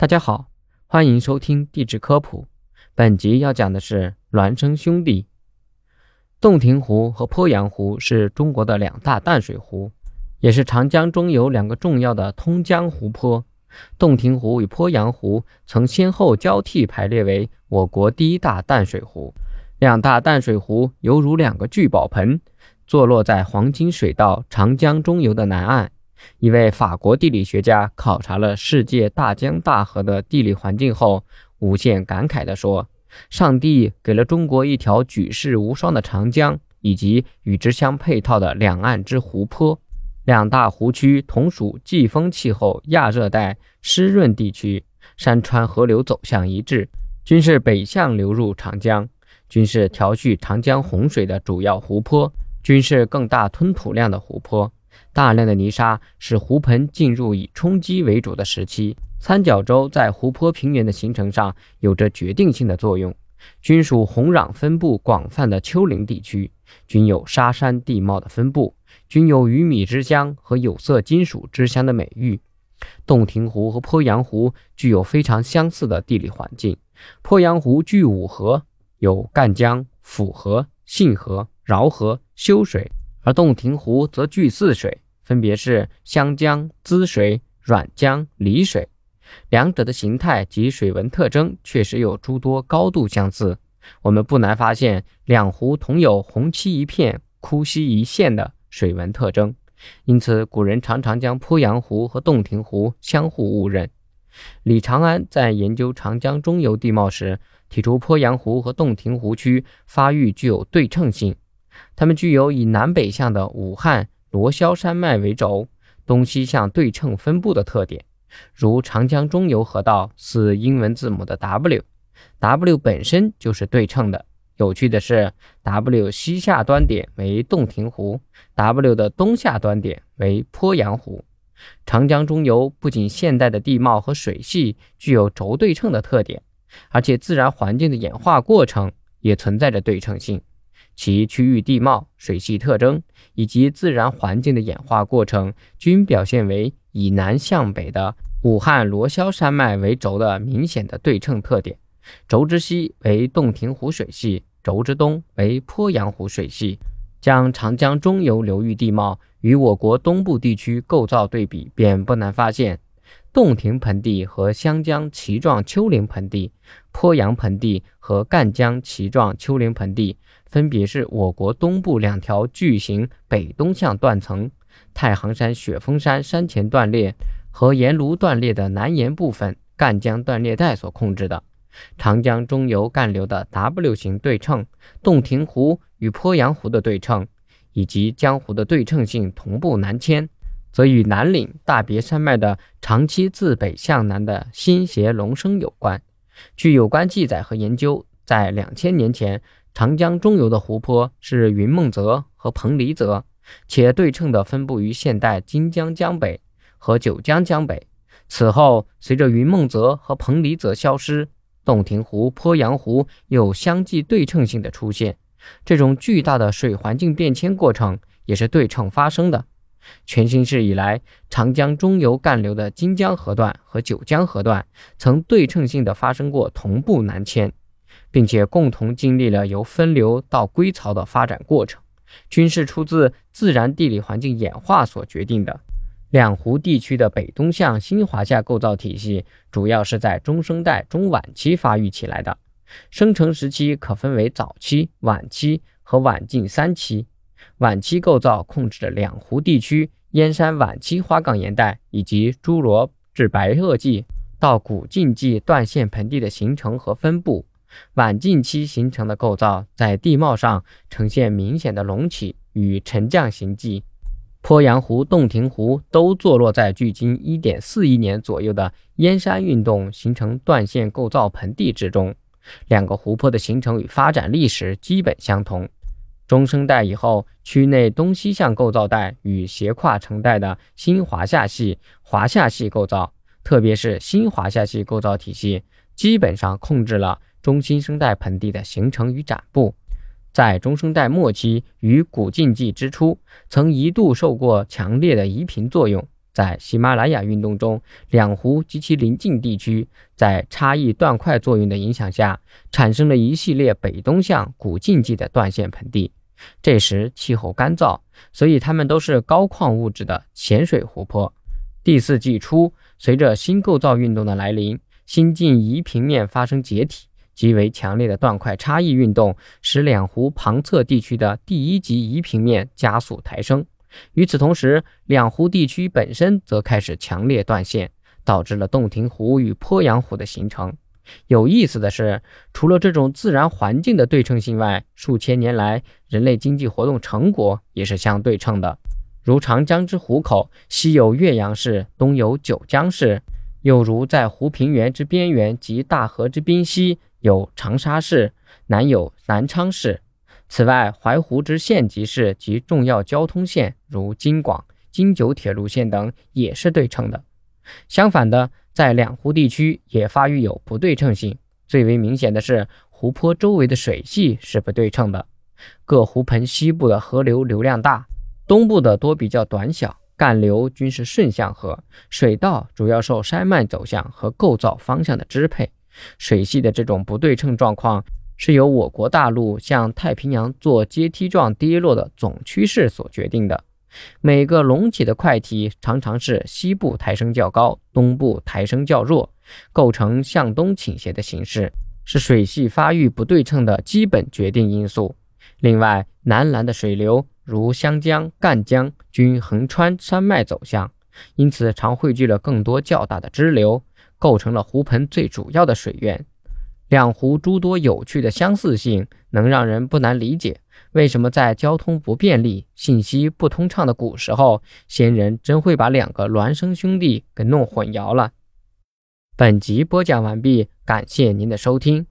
大家好，欢迎收听地质科普。本集要讲的是孪生兄弟。洞庭湖和鄱阳湖是中国的两大淡水湖，也是长江中游两个重要的通江湖泊。洞庭湖与鄱阳湖曾先后交替排列为我国第一大淡水湖。两大淡水湖犹如两个聚宝盆，坐落在黄金水道长江中游的南岸。一位法国地理学家考察了世界大江大河的地理环境后，无限感慨地说：“上帝给了中国一条举世无双的长江，以及与之相配套的两岸之湖泊。两大湖区同属季风气候亚热带湿润地区，山川河流走向一致，均是北向流入长江，均是调蓄长江洪水的主要湖泊，均是更大吞吐量的湖泊。”大量的泥沙使湖盆进入以冲积为主的时期。三角洲在湖泊平原的形成上有着决定性的作用，均属红壤分布广泛的丘陵地区，均有沙山地貌的分布，均有鱼米之乡和有色金属之乡的美誉。洞庭湖和鄱阳湖具有非常相似的地理环境。鄱阳湖具五河，有赣江、抚河、信河、饶河、修水。而洞庭湖则具四水，分别是湘江、滋水、沅江、漓水，两者的形态及水文特征确实有诸多高度相似。我们不难发现，两湖同有红漆一片、枯溪一线的水文特征，因此古人常常将鄱阳湖和洞庭湖相互误认。李长安在研究长江中游地貌时，提出鄱阳湖和洞庭湖区发育具有对称性。它们具有以南北向的武汉罗霄山脉为轴，东西向对称分布的特点，如长江中游河道似英文字母的 W，W 本身就是对称的。有趣的是，W 西下端点为洞庭湖，W 的东下端点为鄱阳湖。长江中游不仅现代的地貌和水系具有轴对称的特点，而且自然环境的演化过程也存在着对称性。其区域地貌、水系特征以及自然环境的演化过程，均表现为以南向北的武汉罗霄山脉为轴的明显的对称特点。轴之西为洞庭湖水系，轴之东为鄱阳湖水系。将长江中游流域地貌与我国东部地区构造对比，便不难发现。洞庭盆地和湘江鳍状丘陵盆地，鄱阳盆地和赣江鳍状丘陵盆地，分别是我国东部两条巨型北东向断层——太行山雪峰山山前断裂和盐庐断裂的南沿部分赣江断裂带所控制的。长江中游干流的 W 型对称，洞庭湖与鄱阳湖的对称，以及江湖的对称性同步南迁。则与南岭大别山脉的长期自北向南的新斜隆升有关。据有关记载和研究，在两千年前，长江中游的湖泊是云梦泽和彭蠡泽，且对称地分布于现代金江江北和九江江北。此后，随着云梦泽和彭蠡泽消失，洞庭湖、鄱阳湖又相继对称性的出现。这种巨大的水环境变迁过程也是对称发生的。全新世以来，长江中游干流的金江河段和九江河段曾对称性的发生过同步南迁，并且共同经历了由分流到归槽的发展过程，均是出自自然地理环境演化所决定的。两湖地区的北东向新华夏构造体系，主要是在中生代中晚期发育起来的，生成时期可分为早期、晚期和晚近三期。晚期构造控制着两湖地区燕山晚期花岗岩带以及侏罗至白垩纪到古晋纪断线盆地的形成和分布。晚近期形成的构造在地貌上呈现明显的隆起与沉降形迹。鄱阳湖、洞庭湖都坐落在距今1.4亿年左右的燕山运动形成断线构造盆地之中。两个湖泊的形成与发展历史基本相同。中生代以后，区内东西向构造带与斜跨成带的新华夏系、华夏系构造，特别是新华夏系构造体系，基本上控制了中新生代盆地的形成与展布。在中生代末期与古晋纪之初，曾一度受过强烈的移平作用。在喜马拉雅运动中，两湖及其邻近地区在差异断块作用的影响下，产生了一系列北东向古近纪的断线盆地。这时气候干燥，所以它们都是高矿物质的咸水湖泊。第四纪初，随着新构造运动的来临，新晋移平面发生解体，极为强烈的断块差异运动使两湖旁侧地区的第一级移平面加速抬升。与此同时，两湖地区本身则开始强烈断线，导致了洞庭湖与鄱阳湖的形成。有意思的是，除了这种自然环境的对称性外，数千年来人类经济活动成果也是相对称的。如长江之湖口，西有岳阳市，东有九江市；又如在湖平原之边缘及大河之滨西，有长沙市，南有南昌市。此外，淮湖之县级市及重要交通线，如京广、京九铁路线等，也是对称的。相反的，在两湖地区也发育有不对称性。最为明显的是，湖泊周围的水系是不对称的。各湖盆西部的河流流量大，东部的多比较短小，干流均是顺向河，水道主要受山脉走向和构造方向的支配。水系的这种不对称状况。是由我国大陆向太平洋做阶梯状跌落的总趋势所决定的。每个隆起的块体常常是西部抬升较高，东部抬升较弱，构成向东倾斜的形式，是水系发育不对称的基本决定因素。另外，南南的水流如湘江、赣江均横穿山脉走向，因此常汇聚了更多较大的支流，构成了湖盆最主要的水源。两湖诸多有趣的相似性，能让人不难理解为什么在交通不便利、信息不通畅的古时候，先人真会把两个孪生兄弟给弄混淆了。本集播讲完毕，感谢您的收听。